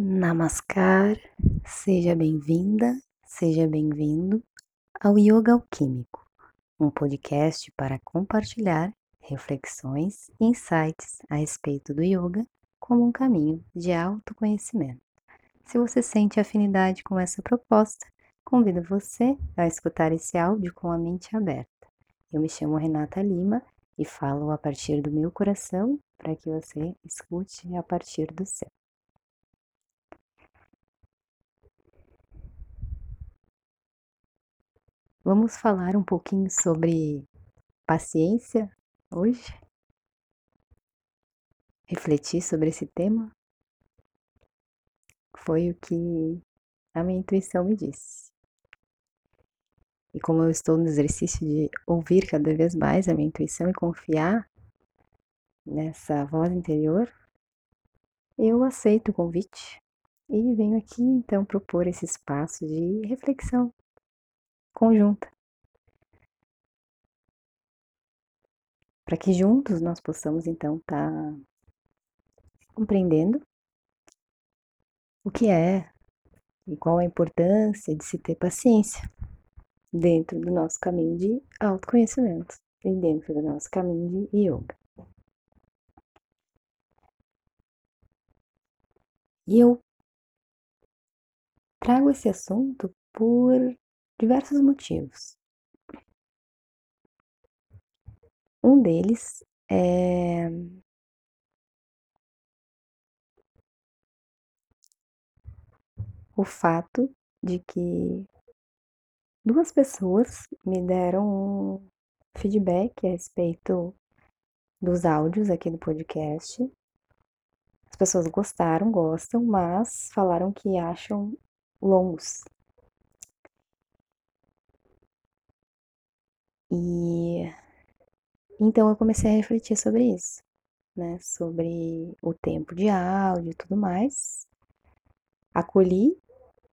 Namaskar, seja bem-vinda, seja bem-vindo ao Yoga Alquímico, um podcast para compartilhar reflexões e insights a respeito do yoga como um caminho de autoconhecimento. Se você sente afinidade com essa proposta, convido você a escutar esse áudio com a mente aberta. Eu me chamo Renata Lima e falo a partir do meu coração para que você escute a partir do seu. Vamos falar um pouquinho sobre paciência hoje? Refletir sobre esse tema? Foi o que a minha intuição me disse. E como eu estou no exercício de ouvir cada vez mais a minha intuição e confiar nessa voz interior, eu aceito o convite e venho aqui então propor esse espaço de reflexão conjunta. Para que juntos nós possamos então estar tá compreendendo o que é e qual a importância de se ter paciência dentro do nosso caminho de autoconhecimento e dentro do nosso caminho de yoga. E eu trago esse assunto por diversos motivos. Um deles é o fato de que duas pessoas me deram um feedback a respeito dos áudios aqui do podcast. As pessoas gostaram, gostam, mas falaram que acham longos. E então eu comecei a refletir sobre isso, né? Sobre o tempo de áudio e tudo mais. Acolhi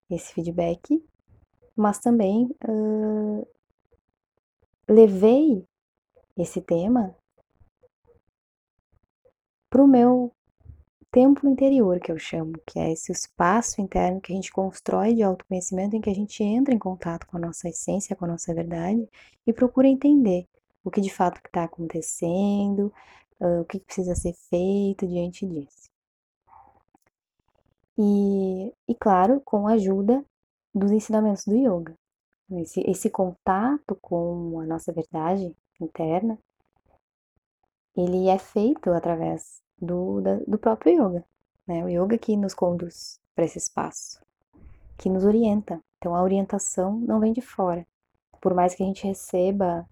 esse feedback, mas também uh, levei esse tema para o meu templo interior, que eu chamo, que é esse espaço interno que a gente constrói de autoconhecimento, em que a gente entra em contato com a nossa essência, com a nossa verdade e procura entender o que de fato está acontecendo, o que precisa ser feito diante disso. E, e claro, com a ajuda dos ensinamentos do yoga. Esse, esse contato com a nossa verdade interna, ele é feito através do, da, do próprio yoga. Né? O yoga que nos conduz para esse espaço, que nos orienta. Então a orientação não vem de fora. Por mais que a gente receba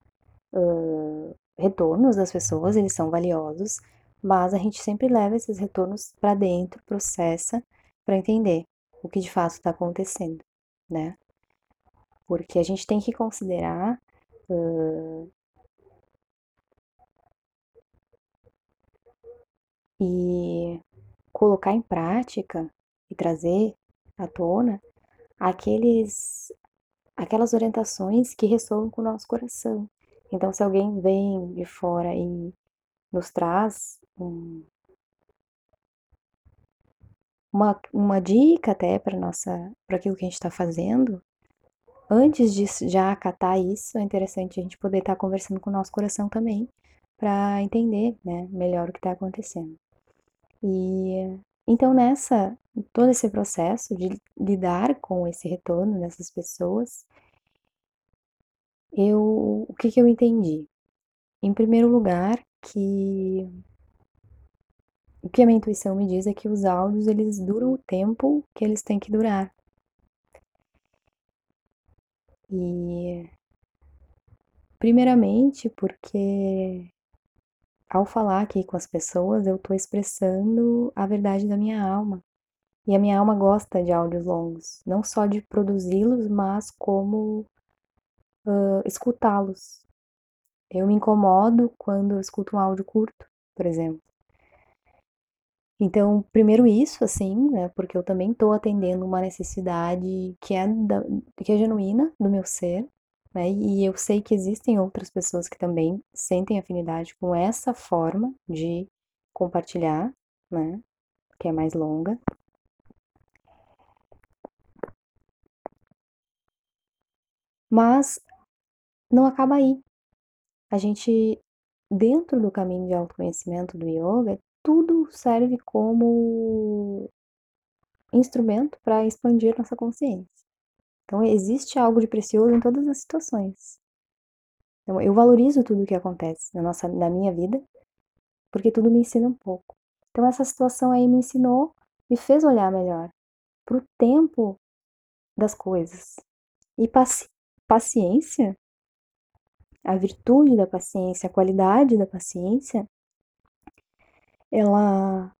uh, retornos das pessoas, eles são valiosos, mas a gente sempre leva esses retornos para dentro, processa, para entender o que de fato está acontecendo, né? Porque a gente tem que considerar uh, e colocar em prática e trazer à tona aqueles aquelas orientações que ressoam com o nosso coração. Então, se alguém vem de fora e nos traz um, uma, uma dica até para nossa para aquilo que a gente está fazendo, antes de já acatar isso, é interessante a gente poder estar tá conversando com o nosso coração também, para entender né, melhor o que está acontecendo. E então nessa todo esse processo de lidar com esse retorno dessas pessoas, eu o que, que eu entendi? Em primeiro lugar, que o que a minha intuição me diz é que os áudios eles duram o tempo que eles têm que durar. E primeiramente porque ao falar aqui com as pessoas, eu estou expressando a verdade da minha alma. E a minha alma gosta de áudios longos, não só de produzi-los, mas como uh, escutá-los. Eu me incomodo quando eu escuto um áudio curto, por exemplo. Então, primeiro isso, assim, né, porque eu também estou atendendo uma necessidade que é, da, que é genuína do meu ser, né? E eu sei que existem outras pessoas que também sentem afinidade com essa forma de compartilhar, né? Que é mais longa. Mas não acaba aí. A gente, dentro do caminho de autoconhecimento do yoga, tudo serve como instrumento para expandir nossa consciência. Então, existe algo de precioso em todas as situações. Então, eu valorizo tudo o que acontece na, nossa, na minha vida, porque tudo me ensina um pouco. Então, essa situação aí me ensinou, me fez olhar melhor para o tempo das coisas. E paci paciência, a virtude da paciência, a qualidade da paciência, ela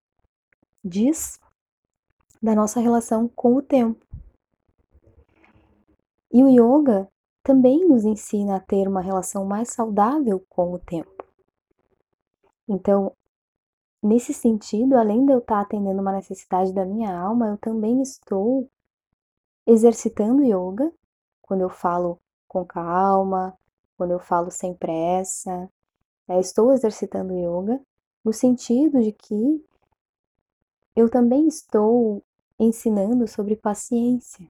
diz da nossa relação com o tempo. E o yoga também nos ensina a ter uma relação mais saudável com o tempo. Então, nesse sentido, além de eu estar atendendo uma necessidade da minha alma, eu também estou exercitando yoga quando eu falo com calma, quando eu falo sem pressa. É, estou exercitando yoga no sentido de que eu também estou ensinando sobre paciência,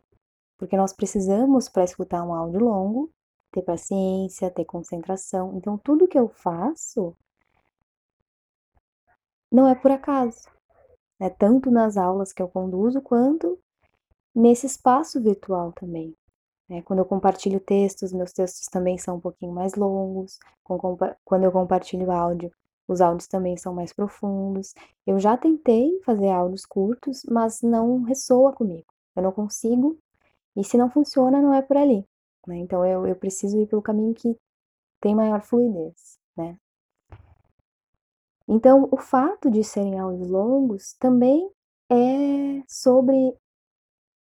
porque nós precisamos, para escutar um áudio longo, ter paciência, ter concentração. Então, tudo que eu faço não é por acaso. É tanto nas aulas que eu conduzo quanto nesse espaço virtual também. É, quando eu compartilho textos, meus textos também são um pouquinho mais longos. Quando eu compartilho áudio, os áudios também são mais profundos. Eu já tentei fazer áudios curtos, mas não ressoa comigo. Eu não consigo, e se não funciona, não é por ali. Né? Então eu, eu preciso ir pelo caminho que tem maior fluidez. Né? Então, o fato de serem áudios longos também é sobre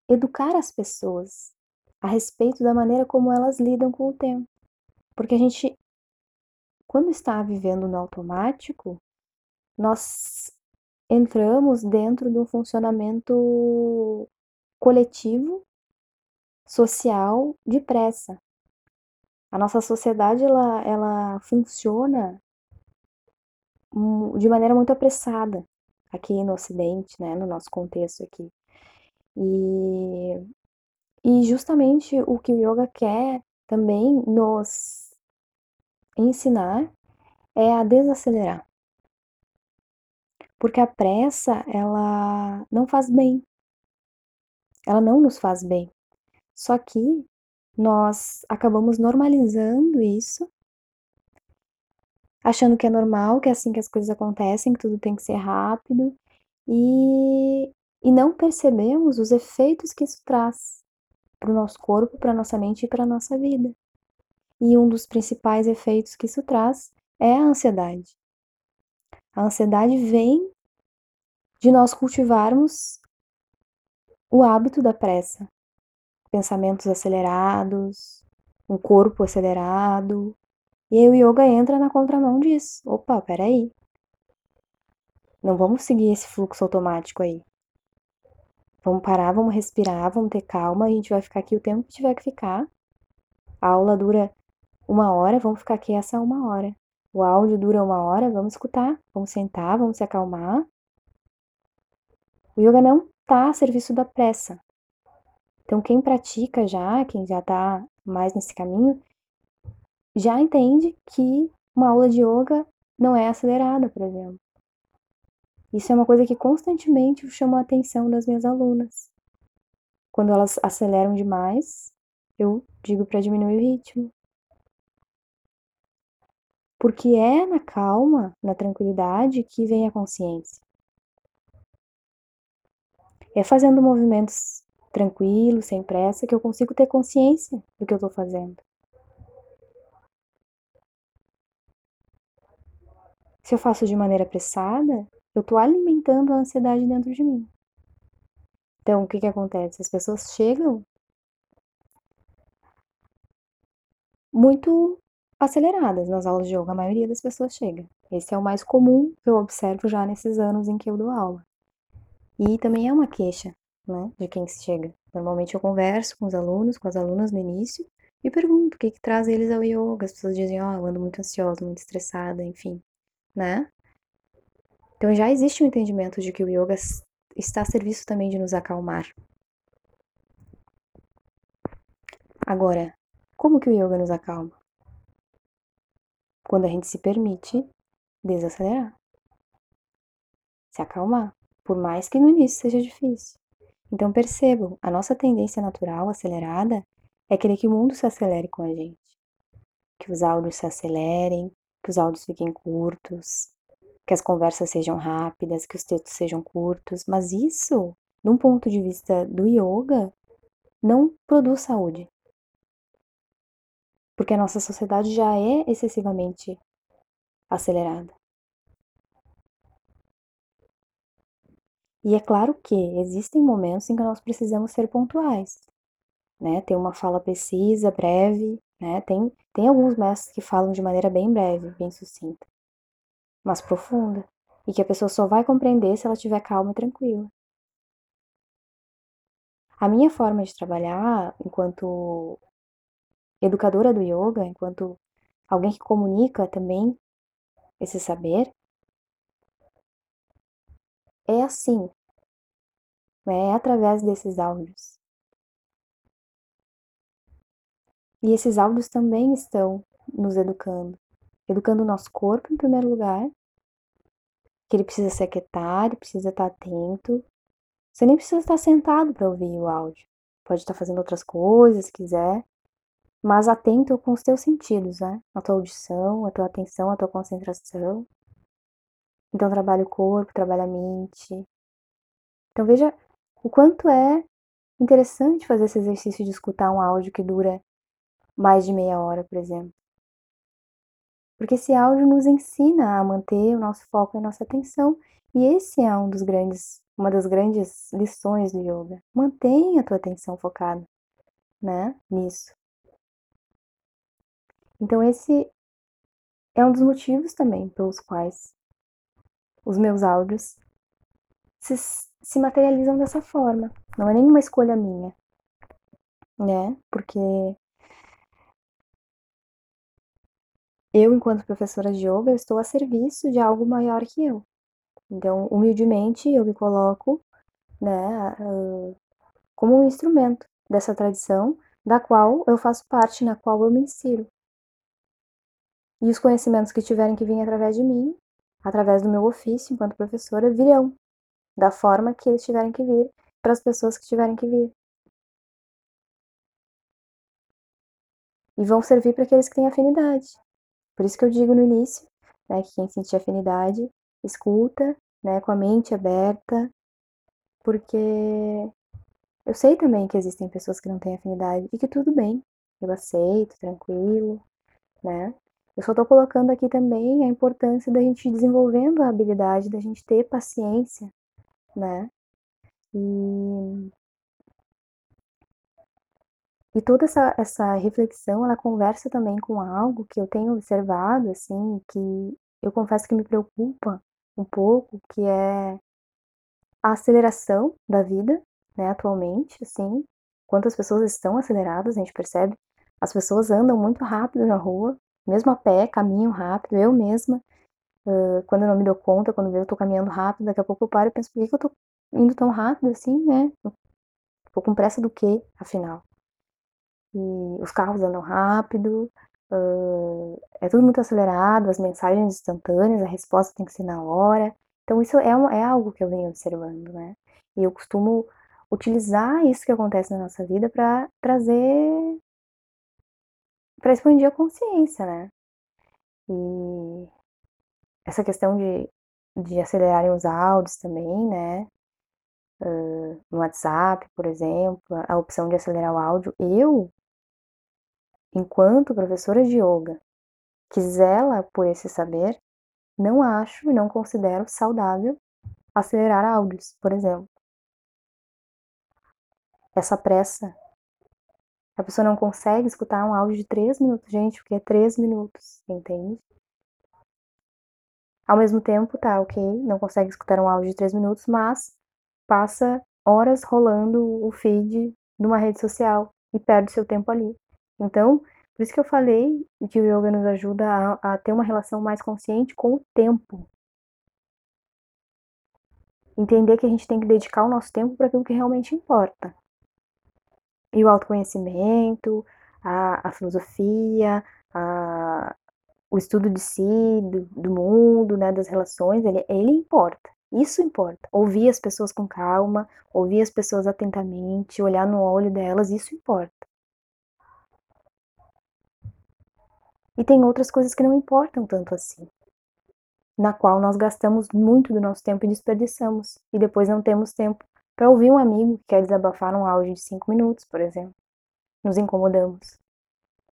educar as pessoas a respeito da maneira como elas lidam com o tempo. Porque a gente quando está vivendo no automático, nós entramos dentro de um funcionamento coletivo, social, de pressa. A nossa sociedade ela, ela funciona de maneira muito apressada aqui no Ocidente, né, no nosso contexto aqui. E, e justamente o que o yoga quer também nos ensinar é a desacelerar. Porque a pressa, ela não faz bem. Ela não nos faz bem. Só que nós acabamos normalizando isso, achando que é normal, que é assim que as coisas acontecem, que tudo tem que ser rápido, e, e não percebemos os efeitos que isso traz para o nosso corpo, para a nossa mente e para a nossa vida e um dos principais efeitos que isso traz é a ansiedade. A ansiedade vem de nós cultivarmos o hábito da pressa, pensamentos acelerados, um corpo acelerado. E aí o yoga entra na contramão disso. Opa, peraí. Não vamos seguir esse fluxo automático aí. Vamos parar, vamos respirar, vamos ter calma, a gente vai ficar aqui o tempo que tiver que ficar. A aula dura uma hora, vamos ficar aqui essa uma hora. O áudio dura uma hora, vamos escutar, vamos sentar, vamos se acalmar. O yoga não está a serviço da pressa. Então, quem pratica já, quem já está mais nesse caminho, já entende que uma aula de yoga não é acelerada, por exemplo. Isso é uma coisa que constantemente chama a atenção das minhas alunas. Quando elas aceleram demais, eu digo para diminuir o ritmo. Porque é na calma, na tranquilidade, que vem a consciência. É fazendo movimentos tranquilos, sem pressa, que eu consigo ter consciência do que eu estou fazendo. Se eu faço de maneira apressada, eu estou alimentando a ansiedade dentro de mim. Então, o que, que acontece? As pessoas chegam muito aceleradas nas aulas de yoga, a maioria das pessoas chega. Esse é o mais comum que eu observo já nesses anos em que eu dou aula. E também é uma queixa, né, de quem chega. Normalmente eu converso com os alunos, com as alunas no início, e pergunto o que, que traz eles ao yoga. As pessoas dizem, ó, oh, eu ando muito ansiosa, muito estressada, enfim, né? Então já existe um entendimento de que o yoga está a serviço também de nos acalmar. Agora, Como que o yoga nos acalma? Quando a gente se permite desacelerar, se acalmar, por mais que no início seja difícil. Então percebam, a nossa tendência natural acelerada é querer que o mundo se acelere com a gente. Que os áudios se acelerem, que os áudios fiquem curtos, que as conversas sejam rápidas, que os textos sejam curtos, mas isso, num ponto de vista do yoga, não produz saúde. Porque a nossa sociedade já é excessivamente acelerada. E é claro que existem momentos em que nós precisamos ser pontuais, né? Ter uma fala precisa, breve, né? Tem, tem alguns mestres que falam de maneira bem breve, bem sucinta, mas profunda, e que a pessoa só vai compreender se ela estiver calma e tranquila. A minha forma de trabalhar enquanto educadora do yoga, enquanto alguém que comunica também esse saber, é assim, é através desses áudios. E esses áudios também estão nos educando, educando o nosso corpo em primeiro lugar, que ele precisa se aquietar, ele precisa estar atento. Você nem precisa estar sentado para ouvir o áudio. Pode estar fazendo outras coisas, se quiser, mas atento com os teus sentidos, né? A tua audição, a tua atenção, a tua concentração. Então trabalha o corpo, trabalha a mente. Então veja o quanto é interessante fazer esse exercício de escutar um áudio que dura mais de meia hora, por exemplo. Porque esse áudio nos ensina a manter o nosso foco e a nossa atenção, e esse é um dos grandes, uma das grandes lições do yoga. Mantenha a tua atenção focada, né, nisso. Então esse é um dos motivos também pelos quais os meus áudios se, se materializam dessa forma. Não é nenhuma escolha minha, né? Porque eu, enquanto professora de yoga, estou a serviço de algo maior que eu. Então, humildemente, eu me coloco, né, como um instrumento dessa tradição, da qual eu faço parte, na qual eu me insiro. E os conhecimentos que tiverem que vir através de mim, através do meu ofício enquanto professora, virão da forma que eles tiverem que vir para as pessoas que tiverem que vir. E vão servir para aqueles que têm afinidade. Por isso que eu digo no início, né, que quem sentir afinidade, escuta, né, com a mente aberta, porque eu sei também que existem pessoas que não têm afinidade e que tudo bem, eu aceito, tranquilo, né? Eu só estou colocando aqui também a importância da gente desenvolvendo a habilidade da gente ter paciência, né? E, e toda essa, essa reflexão, ela conversa também com algo que eu tenho observado, assim, que eu confesso que me preocupa um pouco, que é a aceleração da vida, né, atualmente, assim, quantas pessoas estão aceleradas, a gente percebe, as pessoas andam muito rápido na rua, mesmo a pé, caminho rápido, eu mesma, uh, quando eu não me dou conta, quando eu tô caminhando rápido, daqui a pouco eu paro e penso, por que, que eu tô indo tão rápido assim, né? Tô com pressa do quê, afinal? E os carros andam rápido, uh, é tudo muito acelerado, as mensagens instantâneas, a resposta tem que ser na hora. Então isso é, é algo que eu venho observando, né? E eu costumo utilizar isso que acontece na nossa vida para trazer para expandir a consciência, né? E essa questão de, de acelerarem os áudios também, né? Uh, no WhatsApp, por exemplo, a opção de acelerar o áudio. Eu, enquanto professora de yoga, que zela por esse saber, não acho e não considero saudável acelerar áudios, por exemplo. Essa pressa a pessoa não consegue escutar um áudio de três minutos, gente, porque é três minutos, entende? Ao mesmo tempo, tá, ok, não consegue escutar um áudio de três minutos, mas passa horas rolando o feed de uma rede social e perde seu tempo ali. Então, por isso que eu falei que o yoga nos ajuda a, a ter uma relação mais consciente com o tempo. Entender que a gente tem que dedicar o nosso tempo para aquilo que realmente importa. E o autoconhecimento, a, a filosofia, a, o estudo de si, do, do mundo, né, das relações, ele, ele importa. Isso importa. Ouvir as pessoas com calma, ouvir as pessoas atentamente, olhar no olho delas, isso importa. E tem outras coisas que não importam tanto assim, na qual nós gastamos muito do nosso tempo e desperdiçamos, e depois não temos tempo para ouvir um amigo que quer desabafar um áudio de cinco minutos, por exemplo. Nos incomodamos.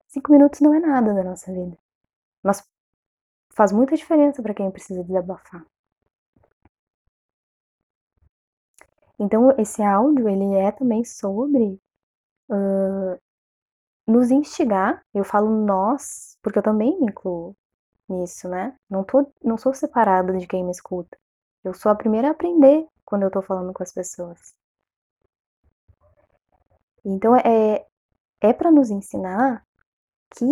Cinco minutos não é nada da nossa vida, mas faz muita diferença para quem precisa desabafar. Então, esse áudio, ele é também sobre uh, nos instigar, eu falo nós, porque eu também me incluo nisso, né? Não, tô, não sou separada de quem me escuta. Eu sou a primeira a aprender quando eu tô falando com as pessoas. Então, é, é para nos ensinar que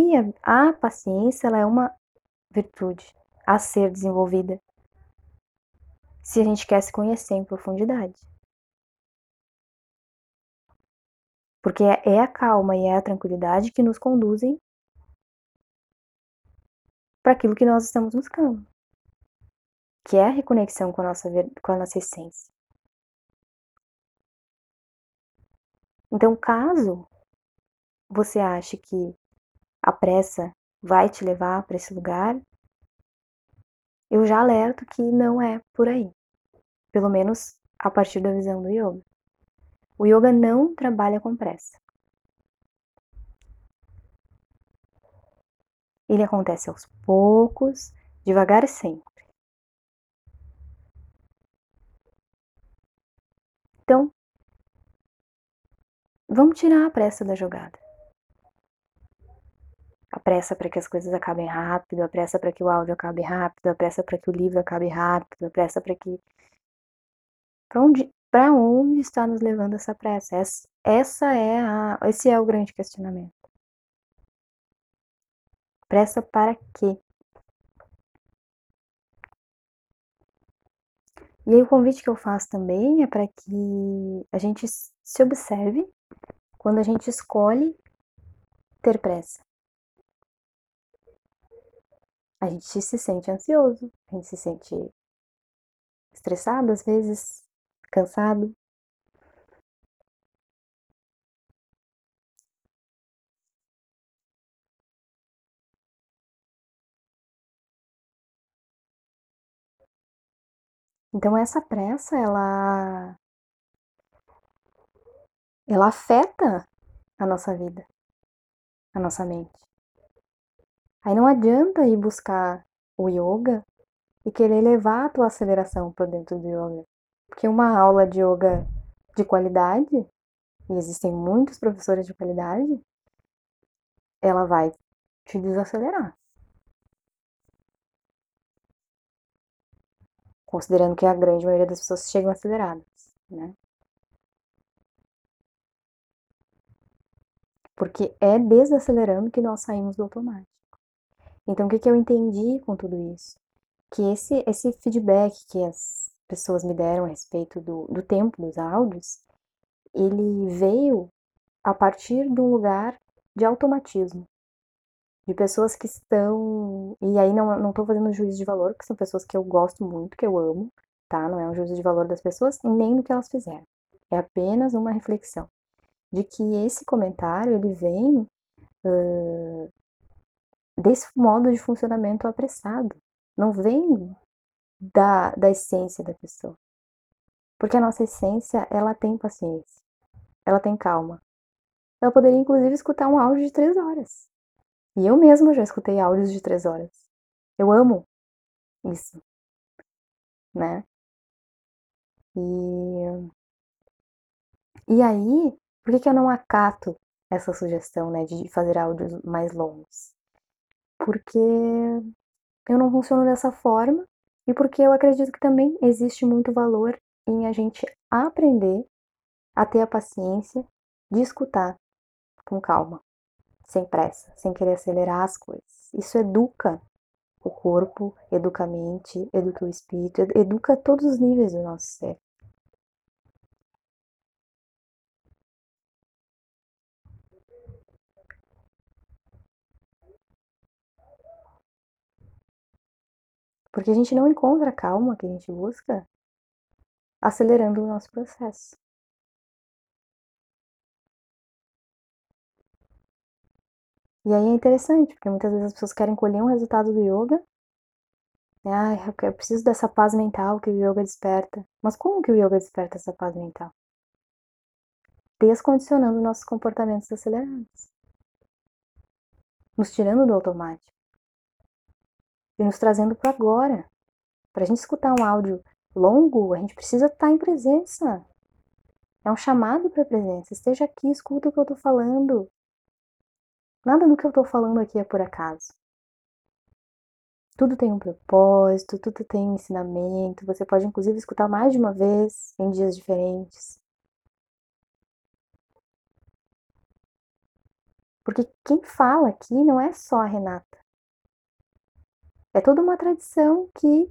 a, a paciência ela é uma virtude a ser desenvolvida se a gente quer se conhecer em profundidade. Porque é a calma e é a tranquilidade que nos conduzem para aquilo que nós estamos buscando, que é a reconexão com a nossa, com a nossa essência. Então, caso você ache que a pressa vai te levar para esse lugar, eu já alerto que não é por aí. Pelo menos a partir da visão do yoga. O yoga não trabalha com pressa. Ele acontece aos poucos, devagar e sempre. Então, vamos tirar a pressa da jogada. A pressa para que as coisas acabem rápido, a pressa para que o áudio acabe rápido, a pressa para que o livro acabe rápido, a pressa para que. Para onde, onde está nos levando essa pressa? Essa é a, esse é o grande questionamento. Pressa para quê? E aí o convite que eu faço também é para que a gente se observe quando a gente escolhe ter pressa. A gente se sente ansioso, a gente se sente estressado às vezes, cansado. Então essa pressa, ela ela afeta a nossa vida, a nossa mente. Aí não adianta ir buscar o yoga e querer levar a tua aceleração para dentro do yoga. Porque uma aula de yoga de qualidade, e existem muitos professores de qualidade, ela vai te desacelerar. Considerando que a grande maioria das pessoas chegam aceleradas, né? Porque é desacelerando que nós saímos do automático. Então, o que, que eu entendi com tudo isso? Que esse, esse feedback que as pessoas me deram a respeito do, do tempo dos áudios, ele veio a partir de um lugar de automatismo. De pessoas que estão. E aí não, não tô fazendo juízo de valor, porque são pessoas que eu gosto muito, que eu amo, tá? Não é um juízo de valor das pessoas, nem do que elas fizeram. É apenas uma reflexão de que esse comentário ele vem uh, desse modo de funcionamento apressado. Não vem da, da essência da pessoa. Porque a nossa essência, ela tem paciência, ela tem calma. Ela poderia, inclusive, escutar um áudio de três horas. E eu mesma já escutei áudios de três horas. Eu amo isso, né? E, e aí, por que, que eu não acato essa sugestão, né, de fazer áudios mais longos? Porque eu não funciono dessa forma e porque eu acredito que também existe muito valor em a gente aprender a ter a paciência de escutar com calma, sem pressa, sem querer acelerar as coisas. Isso educa o corpo, educa a mente, educa o espírito, educa todos os níveis do nosso ser. Porque a gente não encontra a calma que a gente busca acelerando o nosso processo. E aí é interessante, porque muitas vezes as pessoas querem colher um resultado do yoga. Ah, eu preciso dessa paz mental que o yoga desperta. Mas como que o yoga desperta essa paz mental? Descondicionando nossos comportamentos acelerados. Nos tirando do automático. E nos trazendo para agora. Para a gente escutar um áudio longo, a gente precisa estar em presença. É um chamado para a presença. Esteja aqui, escuta o que eu estou falando. Nada do que eu estou falando aqui é por acaso. Tudo tem um propósito, tudo tem um ensinamento. Você pode, inclusive, escutar mais de uma vez, em dias diferentes. Porque quem fala aqui não é só a Renata. É toda uma tradição que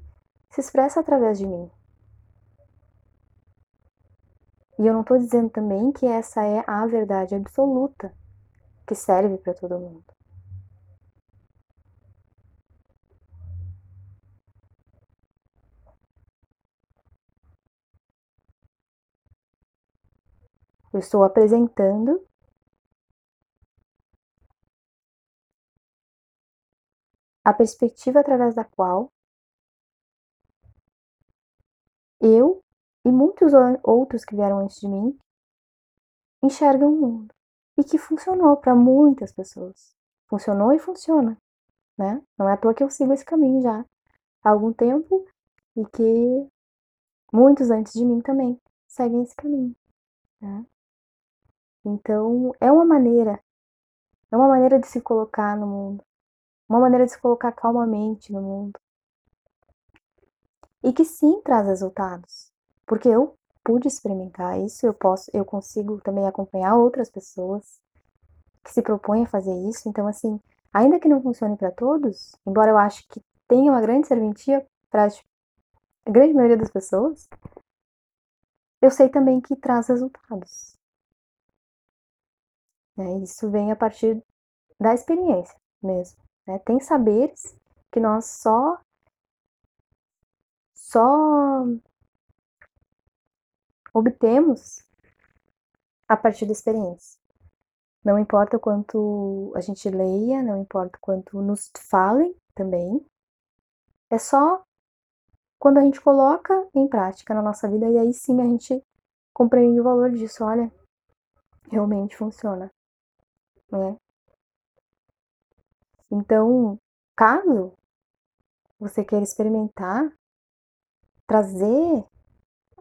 se expressa através de mim. E eu não estou dizendo também que essa é a verdade absoluta que serve para todo mundo. Eu estou apresentando a perspectiva através da qual eu e muitos outros que vieram antes de mim enxergam o mundo e que funcionou para muitas pessoas. Funcionou e funciona, né? Não é à toa que eu sigo esse caminho já há algum tempo e que muitos antes de mim também seguem esse caminho, né? Então, é uma maneira, é uma maneira de se colocar no mundo, uma maneira de se colocar calmamente no mundo. E que sim traz resultados, porque eu pude experimentar isso, eu posso, eu consigo também acompanhar outras pessoas que se propõem a fazer isso. Então, assim, ainda que não funcione para todos, embora eu acho que tenha uma grande serventia para a grande maioria das pessoas, eu sei também que traz resultados. É, isso vem a partir da experiência mesmo. Né? Tem saberes que nós só só obtemos a partir da experiência. Não importa o quanto a gente leia, não importa o quanto nos falem também. É só quando a gente coloca em prática na nossa vida e aí sim a gente compreende o valor disso. Olha, realmente funciona. Né? Então, caso você queira experimentar, trazer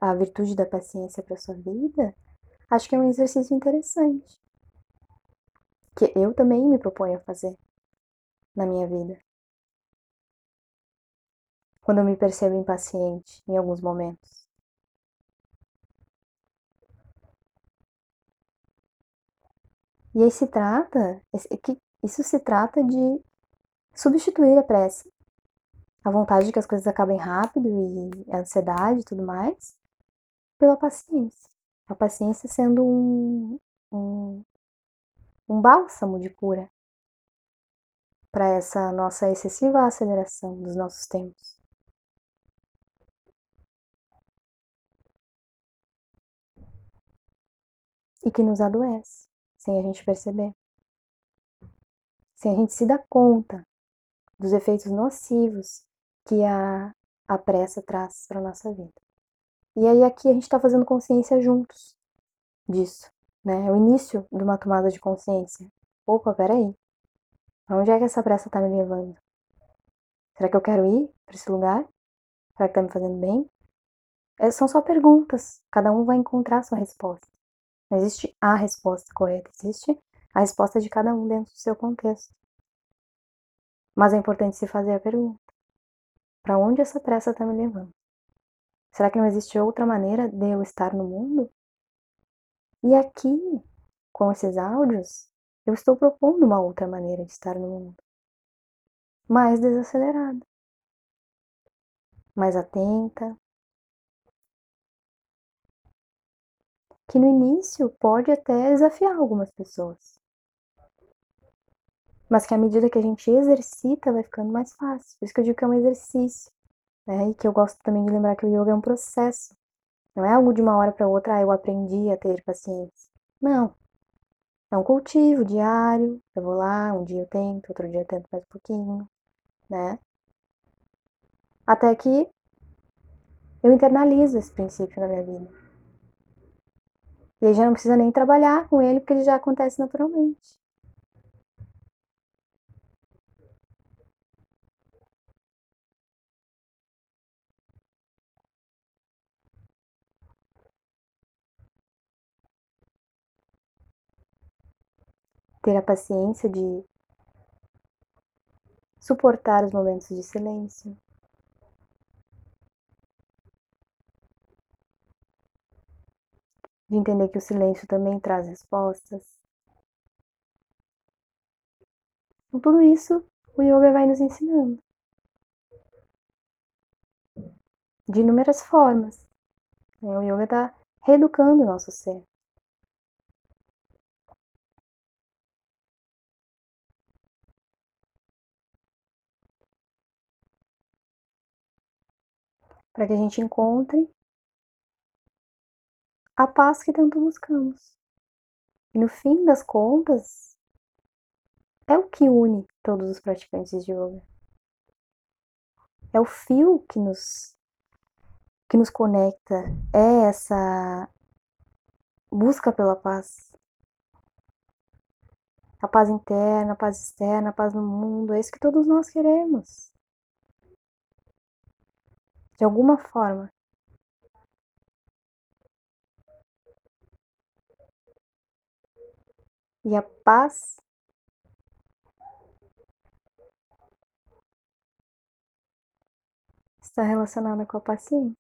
a virtude da paciência para sua vida, acho que é um exercício interessante. Que eu também me proponho a fazer na minha vida. Quando eu me percebo impaciente em alguns momentos. E aí se trata, que isso se trata de substituir a pressa, a vontade de que as coisas acabem rápido e a ansiedade e tudo mais, pela paciência. A paciência sendo um, um, um bálsamo de cura para essa nossa excessiva aceleração dos nossos tempos. E que nos adoece, sem a gente perceber. Sem a gente se dar conta dos efeitos nocivos que a, a pressa traz para a nossa vida. E aí aqui a gente está fazendo consciência juntos disso, né? É o início de uma tomada de consciência. Opa, peraí. Onde é que essa pressa está me levando? Será que eu quero ir para esse lugar? Será que está me fazendo bem? É, são só perguntas. Cada um vai encontrar a sua resposta. Não existe a resposta correta, existe a resposta de cada um dentro do seu contexto. Mas é importante se fazer a pergunta: para onde essa pressa está me levando? Será que não existe outra maneira de eu estar no mundo? E aqui, com esses áudios, eu estou propondo uma outra maneira de estar no mundo. Mais desacelerada. Mais atenta. Que no início pode até desafiar algumas pessoas. Mas que à medida que a gente exercita, vai ficando mais fácil. Por isso que eu digo que é um exercício. Né? E que eu gosto também de lembrar que o yoga é um processo. Não é algo de uma hora para outra, ah, eu aprendi a ter paciência. Não. É um cultivo diário. Eu vou lá, um dia eu tento, outro dia eu tento mais um pouquinho, né? Até que eu internalizo esse princípio na minha vida. E aí já não precisa nem trabalhar com ele, porque ele já acontece naturalmente. Ter a paciência de suportar os momentos de silêncio, de entender que o silêncio também traz respostas. Então, tudo isso o yoga vai nos ensinando. De inúmeras formas. O yoga está reeducando o nosso ser. Para que a gente encontre a paz que tanto buscamos. E no fim das contas, é o que une todos os praticantes de yoga. É o fio que nos que nos conecta, é essa busca pela paz. A paz interna, a paz externa, a paz no mundo, é isso que todos nós queremos. De alguma forma, e a paz está relacionada com a paciência.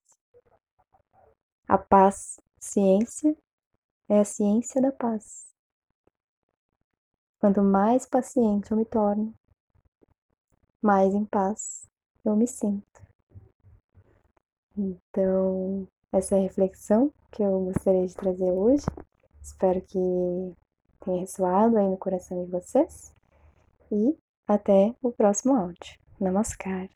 A paz, ciência, é a ciência da paz. Quanto mais paciente eu me torno, mais em paz eu me sinto. Então, essa é a reflexão que eu gostaria de trazer hoje. Espero que tenha ressoado aí no coração de vocês. E até o próximo áudio. Namaskar.